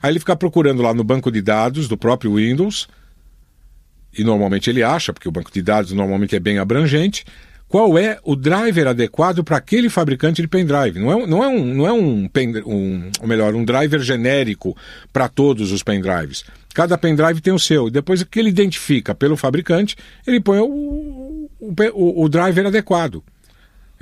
Aí ele fica procurando lá no banco de dados do próprio Windows, e normalmente ele acha, porque o banco de dados normalmente é bem abrangente, qual é o driver adequado para aquele fabricante de pendrive. Não é, não é, um, não é um, um ou melhor, um driver genérico para todos os pendrives. Cada pendrive tem o seu. E depois que ele identifica pelo fabricante, ele põe o, o, o driver adequado.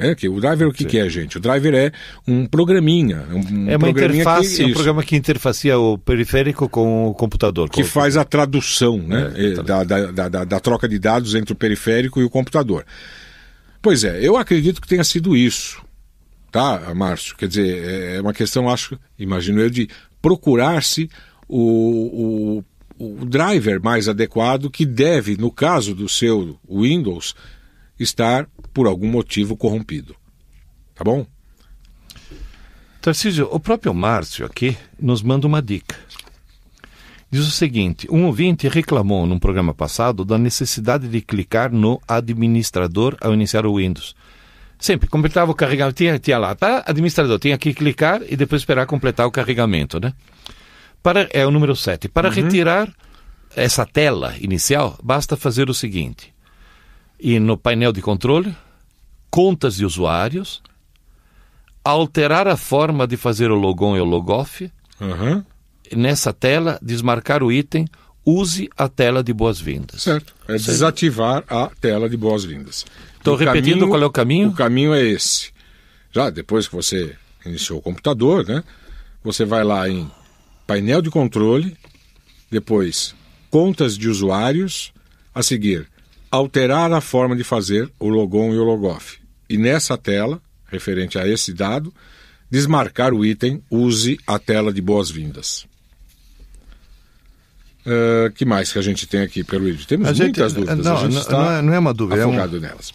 É, que o driver o que, que, é, gente? O driver é um programinha. Um é uma interface, que, um programa que interfacia o periférico com o computador. Que faz a tradução né, é, é da, da, da, da, troca de dados entre o periférico e o computador. Pois é, eu acredito que tenha sido isso. Tá, Márcio? Quer dizer, é, é uma questão, acho, imagino eu, de procurar-se o, o, o driver mais adequado que deve, no caso do seu Windows, estar por algum motivo corrompido. Tá bom? Tarcísio, o próprio Márcio aqui nos manda uma dica. Diz o seguinte: um ouvinte reclamou num programa passado da necessidade de clicar no administrador ao iniciar o Windows. Sempre completava o carregamento, tinha, tinha lá, tá? Administrador, tinha que clicar e depois esperar completar o carregamento, né? Para, é o número 7. Para uhum. retirar essa tela inicial, basta fazer o seguinte: ir no painel de controle, contas de usuários, alterar a forma de fazer o logon e o logoff. Uhum. Nessa tela, desmarcar o item, use a tela de boas-vindas. Certo. É certo. desativar a tela de boas-vindas. Estou repetindo caminho, qual é o caminho? O caminho é esse. Já depois que você iniciou o computador, né? Você vai lá em painel de controle, depois contas de usuários, a seguir alterar a forma de fazer o logon e o logoff. E nessa tela, referente a esse dado, desmarcar o item use a tela de boas-vindas. Uh, que mais que a gente tem aqui, Peruíde? Temos a muitas gente, dúvidas. Não, não, não, é, não é uma dúvida. Afogado é um, nelas.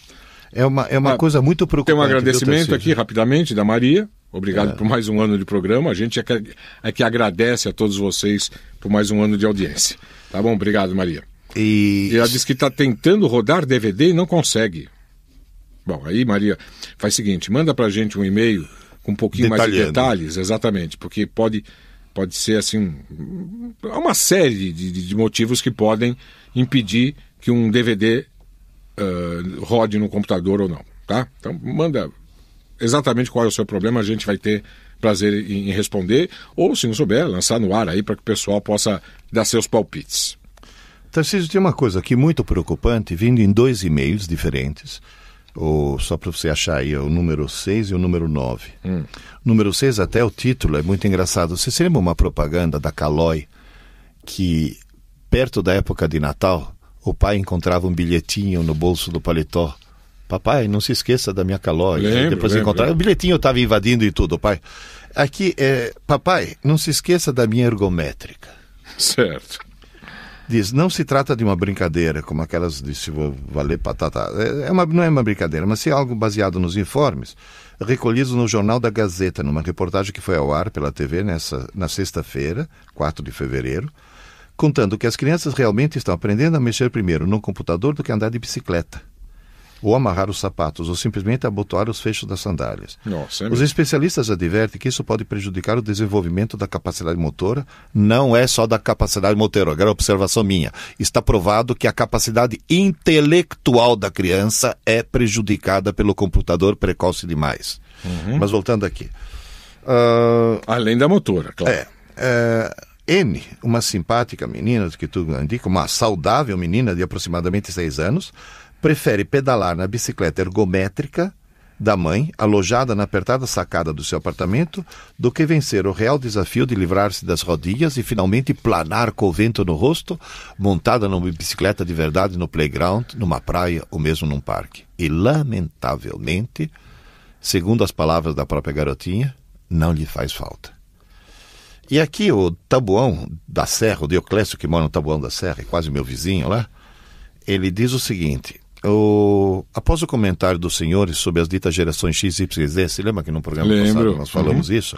É uma, é uma ah, coisa muito preocupante. Tem um agradecimento aqui, rapidamente, da Maria. Obrigado é. por mais um ano de programa. A gente é que, é que agradece a todos vocês por mais um ano de audiência. Tá bom? Obrigado, Maria. E, ela diz que está tentando rodar DVD e não consegue. Bom, aí, Maria, faz o seguinte: manda para a gente um e-mail com um pouquinho mais de detalhes, exatamente, porque pode, pode ser assim. Há uma série de, de motivos que podem impedir que um DVD uh, rode no computador ou não, tá? Então, manda exatamente qual é o seu problema, a gente vai ter prazer em responder, ou se não souber, lançar no ar aí para que o pessoal possa dar seus palpites. Tarcísio, tem uma coisa aqui muito preocupante, vindo em dois e-mails diferentes. Ou, só para você achar aí, o número 6 e o número 9. Hum. Número 6, até o título é muito engraçado. Você se lembra uma propaganda da Caloi que, perto da época de Natal, o pai encontrava um bilhetinho no bolso do paletó. Papai, não se esqueça da minha Caloi. Lembro, depois lembro, encontrava. O bilhetinho estava invadindo e tudo, pai. Aqui é, papai, não se esqueça da minha ergométrica. Certo diz: não se trata de uma brincadeira, como aquelas de se valer patata. É, é uma, não é uma brincadeira, mas se é algo baseado nos informes recolhidos no Jornal da Gazeta, numa reportagem que foi ao ar pela TV nessa, na sexta-feira, 4 de fevereiro, contando que as crianças realmente estão aprendendo a mexer primeiro no computador do que andar de bicicleta ou amarrar os sapatos, ou simplesmente abotoar os fechos das sandálias. Nossa, é os especialistas advertem que isso pode prejudicar o desenvolvimento da capacidade motora. Não é só da capacidade motora, agora é observação minha. Está provado que a capacidade intelectual da criança é prejudicada pelo computador precoce demais. Uhum. Mas voltando aqui. Uh... Além da motora, claro. É. é... N, uma simpática menina, que tu indica, uma saudável menina de aproximadamente seis anos, prefere pedalar na bicicleta ergométrica da mãe, alojada na apertada sacada do seu apartamento, do que vencer o real desafio de livrar-se das rodilhas e finalmente planar com o vento no rosto, montada numa bicicleta de verdade no playground, numa praia ou mesmo num parque. E, lamentavelmente, segundo as palavras da própria garotinha, não lhe faz falta. E aqui o Tabuão da Serra, o Dioclésio que mora no Tabuão da Serra, é quase meu vizinho lá, ele diz o seguinte: o, após o comentário dos senhores sobre as ditas gerações X, Y e Z, se lembra que no programa Lembro. passado nós falamos uhum. isso?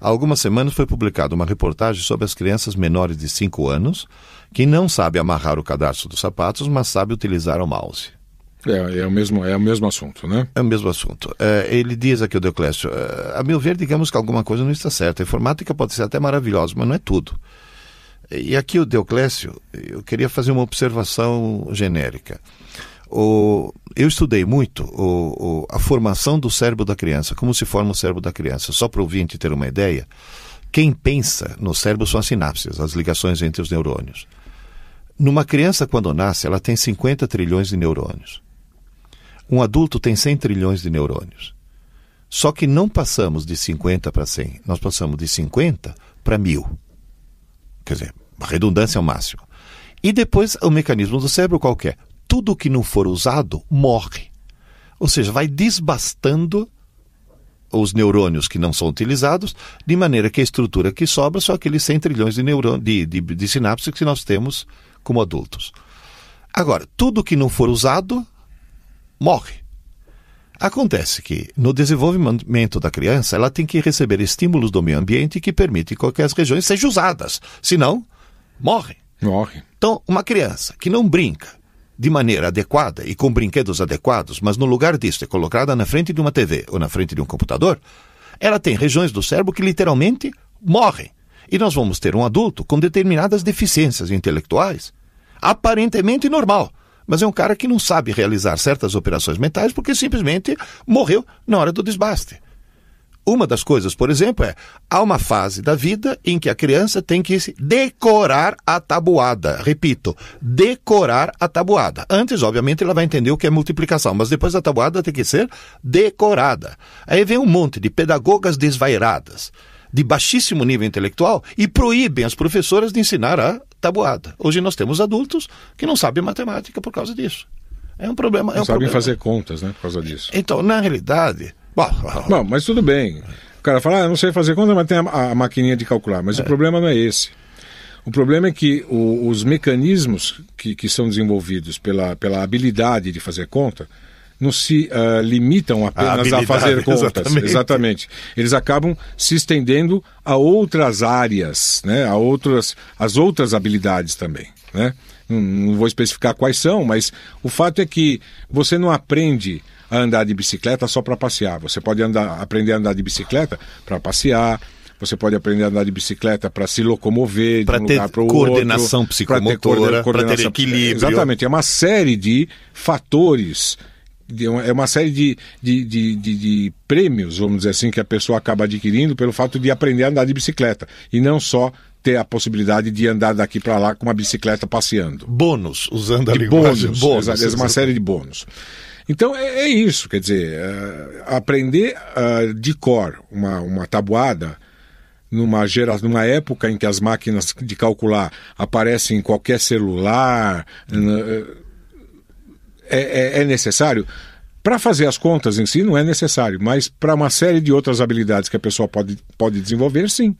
Há algumas semanas foi publicada uma reportagem sobre as crianças menores de 5 anos que não sabem amarrar o cadastro dos sapatos, mas sabem utilizar o mouse. É, é, o mesmo, é o mesmo assunto, né? É o mesmo assunto. É, ele diz aqui, o Deoclésio, é, a meu ver, digamos que alguma coisa não está certa. A informática pode ser até maravilhosa, mas não é tudo. E aqui o Deoclésio, eu queria fazer uma observação genérica. O, eu estudei muito o, o, a formação do cérebro da criança, como se forma o cérebro da criança. Só para o ouvinte ter uma ideia, quem pensa no cérebro são as sinapses, as ligações entre os neurônios. Numa criança, quando nasce, ela tem 50 trilhões de neurônios. Um adulto tem 100 trilhões de neurônios. Só que não passamos de 50 para 100, nós passamos de 50 para 1000. Quer dizer, redundância é o máximo. E depois o mecanismo do cérebro qualquer tudo que não for usado morre. Ou seja, vai desbastando os neurônios que não são utilizados, de maneira que a estrutura que sobra são aqueles 100 trilhões de, neurônios, de, de, de sinapses que nós temos como adultos. Agora, tudo que não for usado morre. Acontece que, no desenvolvimento da criança, ela tem que receber estímulos do meio ambiente que permitem que as regiões sejam usadas. Senão, morre. Morre. Então, uma criança que não brinca, de maneira adequada e com brinquedos adequados, mas no lugar disso é colocada na frente de uma TV ou na frente de um computador, ela tem regiões do cérebro que literalmente morrem. E nós vamos ter um adulto com determinadas deficiências intelectuais, aparentemente normal, mas é um cara que não sabe realizar certas operações mentais porque simplesmente morreu na hora do desbaste. Uma das coisas, por exemplo, é há uma fase da vida em que a criança tem que decorar a tabuada. Repito, decorar a tabuada. Antes, obviamente, ela vai entender o que é multiplicação, mas depois a tabuada tem que ser decorada. Aí vem um monte de pedagogas desvairadas, de baixíssimo nível intelectual, e proíbem as professoras de ensinar a tabuada. Hoje nós temos adultos que não sabem matemática por causa disso. É um problema. Não é um sabem problema. fazer contas, né, por causa disso. Então, na realidade, Bom, Bom, mas tudo bem. O cara fala, ah, não sei fazer conta, mas tem a, a maquininha de calcular. Mas é. o problema não é esse. O problema é que o, os mecanismos que, que são desenvolvidos pela, pela habilidade de fazer conta não se uh, limitam apenas a, a fazer contas. Exatamente. exatamente. Eles acabam se estendendo a outras áreas, né? a outras, as outras habilidades também. Né? Não, não vou especificar quais são, mas o fato é que você não aprende a andar de bicicleta só para passear. Você pode andar, aprender a andar de bicicleta para passear. Você pode aprender a andar de bicicleta para se locomover de um lugar para o outro. Coordenação psicomotora, para ter, ter equilíbrio. Exatamente. É uma série de fatores é uma série de, de, de, de, de prêmios, vamos dizer assim, que a pessoa acaba adquirindo pelo fato de aprender a andar de bicicleta. E não só ter a possibilidade de andar daqui para lá com uma bicicleta passeando. Bônus, usando a de bônus, bônus, é uma série de bônus. Então é, é isso, quer dizer, é, aprender uh, de cor uma, uma tabuada numa, gera, numa época em que as máquinas de calcular aparecem em qualquer celular, uh, é, é, é necessário? Para fazer as contas em si não é necessário, mas para uma série de outras habilidades que a pessoa pode, pode desenvolver, sim.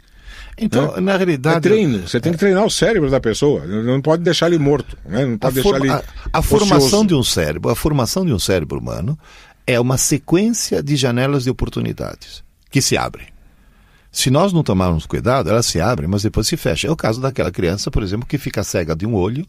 Então, né? na realidade. É treino. Você tem que treinar o cérebro da pessoa. Não pode deixar ele morto. Né? Não pode a deixar ele. A, a formação de um cérebro, a formação de um cérebro humano é uma sequência de janelas de oportunidades que se abrem. Se nós não tomarmos cuidado, elas se abrem, mas depois se fecham. É o caso daquela criança, por exemplo, que fica cega de um olho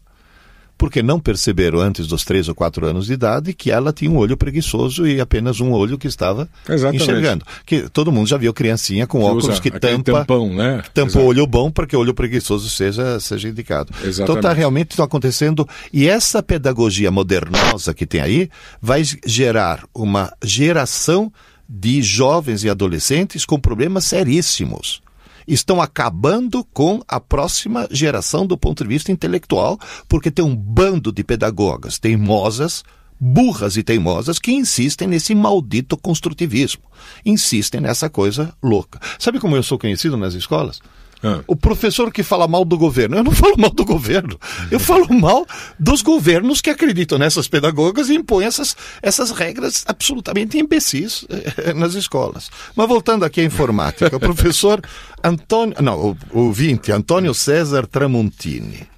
porque não perceberam antes dos três ou quatro anos de idade que ela tinha um olho preguiçoso e apenas um olho que estava Exatamente. enxergando. Que todo mundo já viu criancinha com que óculos que tampa, tampão, né? tampa o olho bom para que o olho preguiçoso seja, seja indicado. Exatamente. Então está realmente tá acontecendo e essa pedagogia modernosa que tem aí vai gerar uma geração de jovens e adolescentes com problemas seríssimos estão acabando com a próxima geração do ponto de vista intelectual, porque tem um bando de pedagogas teimosas, burras e teimosas que insistem nesse maldito construtivismo. Insistem nessa coisa louca. Sabe como eu sou conhecido nas escolas? Ah. O professor que fala mal do governo. Eu não falo mal do governo. Eu falo mal dos governos que acreditam nessas pedagogas e impõem essas, essas regras absolutamente imbecis eh, nas escolas. Mas voltando aqui à informática, o professor Antônio. Não, o, o 20, Antônio César Tramontini.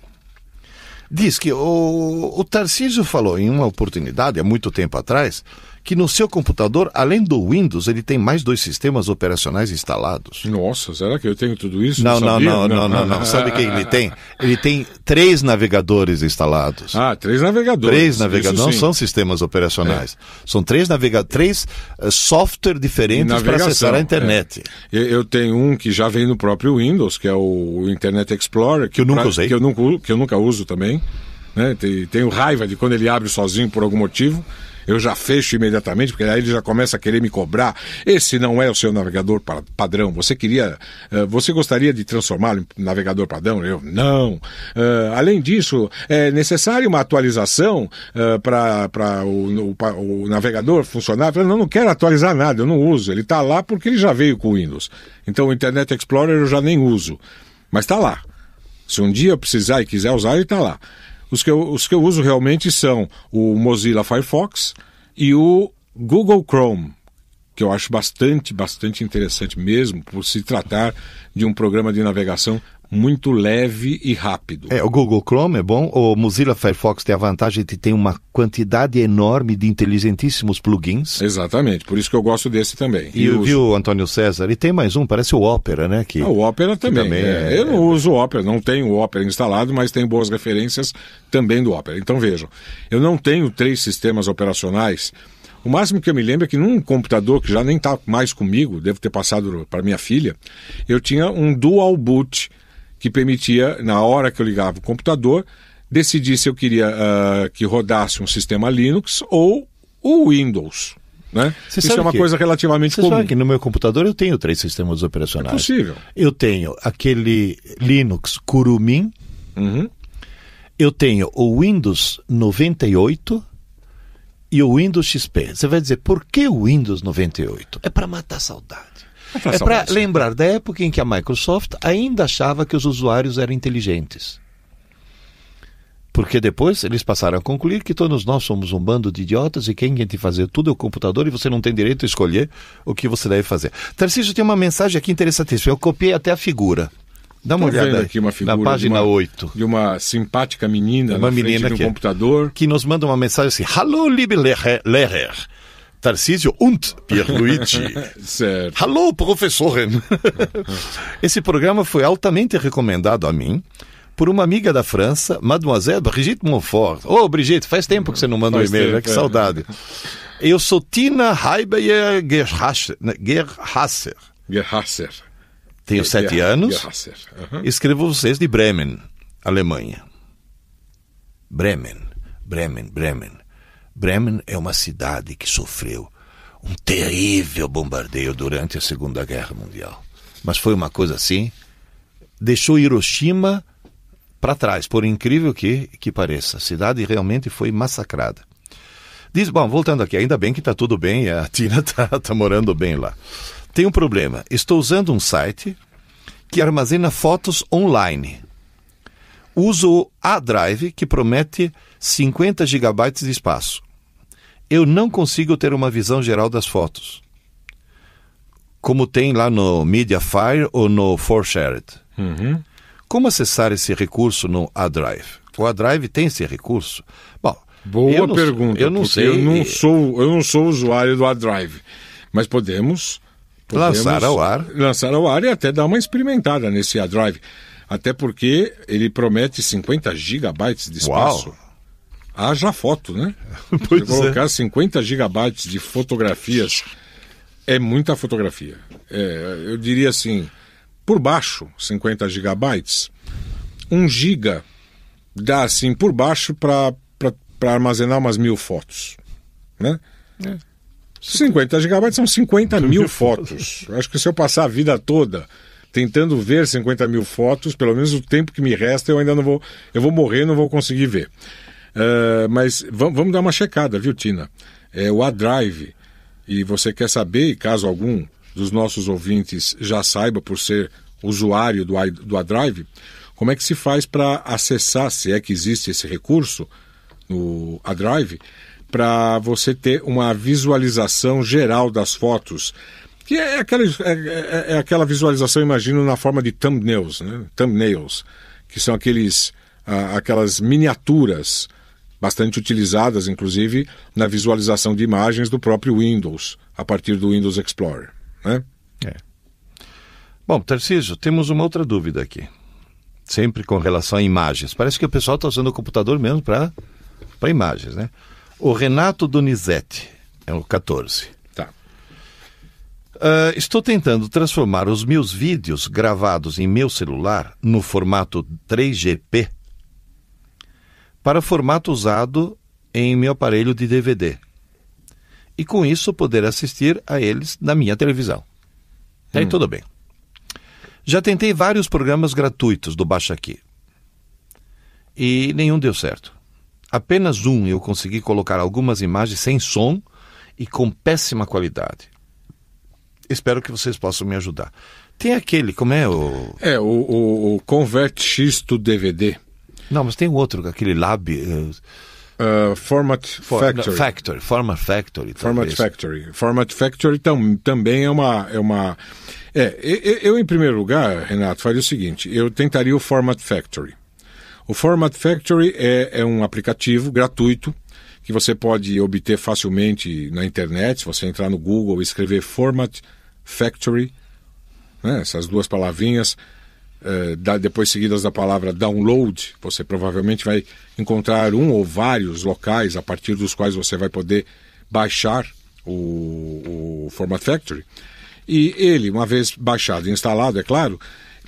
Diz que o, o Tarcísio falou em uma oportunidade, há muito tempo atrás, que no seu computador, além do Windows, ele tem mais dois sistemas operacionais instalados. Nossa, será que eu tenho tudo isso? Não, não, não, não, não, não, Sabe o que ele tem? Ele tem três navegadores instalados. Ah, três navegadores. Três navegadores. Não são sistemas operacionais. É. São três navegadores, três uh, software diferentes para acessar a internet. É. Eu tenho um que já vem no próprio Windows, que é o Internet Explorer. Que eu nunca pra, usei. Que eu nunca, que eu nunca uso também. Né? Tenho raiva de quando ele abre sozinho por algum motivo eu já fecho imediatamente, porque aí ele já começa a querer me cobrar. Esse não é o seu navegador padrão. Você queria, uh, você gostaria de transformá-lo em navegador padrão? Eu não. Uh, além disso, é necessário uma atualização uh, para o, o, o, navegador funcionar. Eu não, não quero atualizar nada, eu não uso. Ele está lá porque ele já veio com o Windows. Então o Internet Explorer eu já nem uso. Mas está lá. Se um dia eu precisar e quiser usar, ele está lá. Os que, eu, os que eu uso realmente são o Mozilla Firefox e o Google Chrome, que eu acho bastante, bastante interessante mesmo, por se tratar de um programa de navegação muito leve e rápido. É, o Google Chrome é bom, o Mozilla Firefox tem a vantagem de ter uma quantidade enorme de inteligentíssimos plugins. Exatamente, por isso que eu gosto desse também. E, e viu Antônio César, e tem mais um, parece o Opera, né? Que, ah, o Opera também. também é, é, eu não uso o Opera, não tenho o Opera instalado, mas tenho boas referências também do Opera. Então vejam, eu não tenho três sistemas operacionais o máximo que eu me lembro é que num computador que já nem está mais comigo, devo ter passado para minha filha, eu tinha um dual boot que permitia, na hora que eu ligava o computador, decidir se eu queria uh, que rodasse um sistema Linux ou o Windows. Né? Isso é uma que, coisa relativamente você comum. Sabe que no meu computador eu tenho três sistemas operacionais. É possível. Eu tenho aquele Linux Kurumin, uhum. eu tenho o Windows 98 e o Windows XP. Você vai dizer, por que o Windows 98? É para matar saudade. É para lembrar da época em que a Microsoft ainda achava que os usuários eram inteligentes. Porque depois eles passaram a concluir que todos nós somos um bando de idiotas e quem tem que fazer tudo é o computador e você não tem direito a escolher o que você deve fazer. Tarcísio tem uma mensagem aqui interessantíssima. Eu copiei até a figura. Dá uma Tô olhada aqui uma figura na página de uma, 8. De uma simpática menina uma menina de um que, computador. Que nos manda uma mensagem assim: Hallo, liebe Lehrer. Tarcísio und Pierluigi. certo. Hallo, professoren. Esse programa foi altamente recomendado a mim por uma amiga da França, Mademoiselle Brigitte Montfort. Ô, oh, Brigitte, faz tempo que você não manda um e-mail, né? que é. saudade. Eu sou Tina Heibeyer Gerhasser. Gerhasser. Tenho sete anos. Uhum. Escrevo vocês de Bremen, Alemanha. Bremen, Bremen, Bremen. Bremen é uma cidade que sofreu um terrível bombardeio durante a Segunda Guerra Mundial. Mas foi uma coisa assim. Deixou Hiroshima para trás, por incrível que, que pareça. A cidade realmente foi massacrada. Diz, bom, voltando aqui, ainda bem que está tudo bem, a Tina está tá morando bem lá. Tem um problema. Estou usando um site que armazena fotos online. Uso o A-Drive, que promete 50 gigabytes de espaço. Eu não consigo ter uma visão geral das fotos. Como tem lá no Mediafire ou no ForShared. Uhum. Como acessar esse recurso no A-Drive? O A-Drive tem esse recurso? Bom, boa não, pergunta. Eu não sei. Eu não sou, eu não sou usuário do A-Drive, mas podemos, podemos lançar ao ar, lançar ao ar e até dar uma experimentada nesse A-Drive. Até porque ele promete 50 gigabytes de espaço. Uau. Haja foto, né? Pois Você colocar é. 50 gigabytes de fotografias é muita fotografia. É, eu diria assim, por baixo, 50 gigabytes, 1 giga dá assim por baixo para armazenar umas mil fotos. Né? É. 50 gigabytes são 50 mil fotos. Acho que se eu passar a vida toda tentando ver 50 mil fotos, pelo menos o tempo que me resta, eu ainda não vou. Eu vou morrer não vou conseguir ver. Uh, mas vamos, dar uma checada, viu, Tina? É o A-Drive. E você quer saber, caso algum dos nossos ouvintes já saiba por ser usuário do, do A-Drive, como é que se faz para acessar, se é que existe esse recurso no A-Drive, para você ter uma visualização geral das fotos, que é aquela, é, é, é aquela visualização, imagino, na forma de thumbnails, né? thumbnails que são aqueles, ah, aquelas miniaturas bastante utilizadas, inclusive, na visualização de imagens do próprio Windows, a partir do Windows Explorer. Né? É. Bom, Tarcísio, temos uma outra dúvida aqui. Sempre com relação a imagens. Parece que o pessoal está usando o computador mesmo para imagens, né? O Renato Donizete, é o 14. Tá. Uh, estou tentando transformar os meus vídeos gravados em meu celular no formato 3GP para formato usado em meu aparelho de DVD. E com isso poder assistir a eles na minha televisão. Aí hum. tudo bem. Já tentei vários programas gratuitos do Baixa Aqui. E nenhum deu certo. Apenas um eu consegui colocar algumas imagens sem som e com péssima qualidade. Espero que vocês possam me ajudar. Tem aquele, como é o. É, o, o, o Convert X to DVD. Não, mas tem outro, aquele Lab. Uh, uh, Format Factory. Factory. Format Factory. Format Factory. Format Factory tam, também é uma, é uma. É, eu, eu, em primeiro lugar, Renato, faria o seguinte: eu tentaria o Format Factory. O Format Factory é, é um aplicativo gratuito que você pode obter facilmente na internet. Se você entrar no Google e escrever Format Factory, né, essas duas palavrinhas, eh, depois seguidas da palavra download, você provavelmente vai encontrar um ou vários locais a partir dos quais você vai poder baixar o, o Format Factory. E ele, uma vez baixado e instalado, é claro,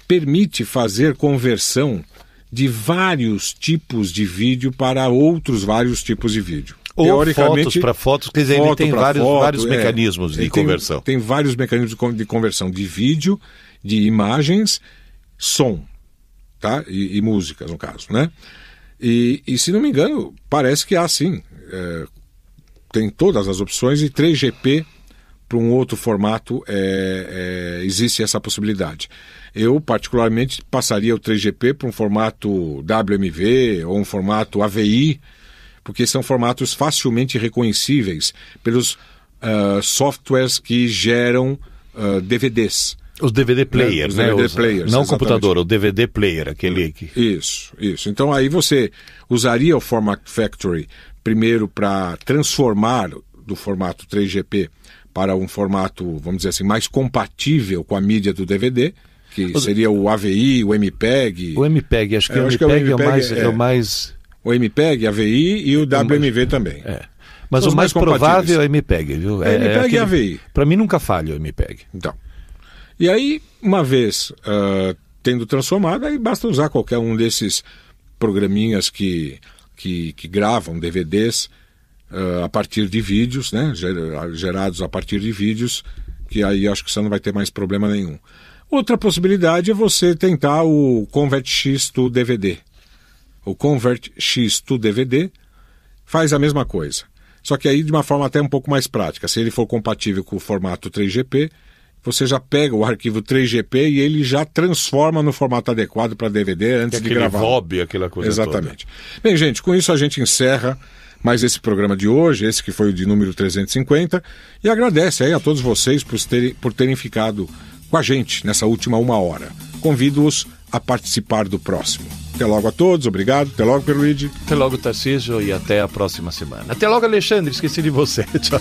permite fazer conversão de vários tipos de vídeo para outros vários tipos de vídeo. Ou Teoricamente, fotos para fotos, quer dizer, ele tem vários, foto, vários é, mecanismos de conversão. Tem vários mecanismos de conversão de vídeo, de imagens, som, tá? E, e música, no caso, né? E, e, se não me engano, parece que há sim. É, tem todas as opções e 3GP para um outro formato é, é, existe essa possibilidade. Eu, particularmente, passaria o 3GP para um formato WMV ou um formato AVI, porque são formatos facilmente reconhecíveis pelos uh, softwares que geram uh, DVDs. Os DVD players, né? Os DVD né? players, não o computador, o DVD player, aquele que... Isso, isso. Então aí você usaria o Format Factory primeiro para transformar do formato 3GP para um formato, vamos dizer assim, mais compatível com a mídia do DVD, que seria o AVI, o MPEG. O MPEG, acho que, é, o, MPEG que o, MPEG é o mais, é, é o mais... O MPEG, AVI e o WMV também. É. Mas o mais, provável é o MPEG, viu? É, MPEG é aquele... e AVI. Para mim nunca falha o MPEG. Então. E aí, uma vez uh, tendo transformado, aí basta usar qualquer um desses programinhas que, que, que gravam DVDs uh, a partir de vídeos, né? Gerados a partir de vídeos, que aí acho que você não vai ter mais problema nenhum. Outra possibilidade é você tentar o Convert X to DVD. O Convert X to DVD faz a mesma coisa. Só que aí de uma forma até um pouco mais prática. Se ele for compatível com o formato 3GP, você já pega o arquivo 3GP e ele já transforma no formato adequado para DVD antes de gravar. VOB, aquela coisa Exatamente. Toda. Bem, gente, com isso a gente encerra mais esse programa de hoje, esse que foi o de número 350, e agradece aí a todos vocês por terem, por terem ficado com a gente nessa última uma hora. Convido-os a participar do próximo. Até logo a todos, obrigado. Até logo, Perluigi. Até logo, Tarcísio, e até a próxima semana. Até logo, Alexandre, esqueci de você. Tchau.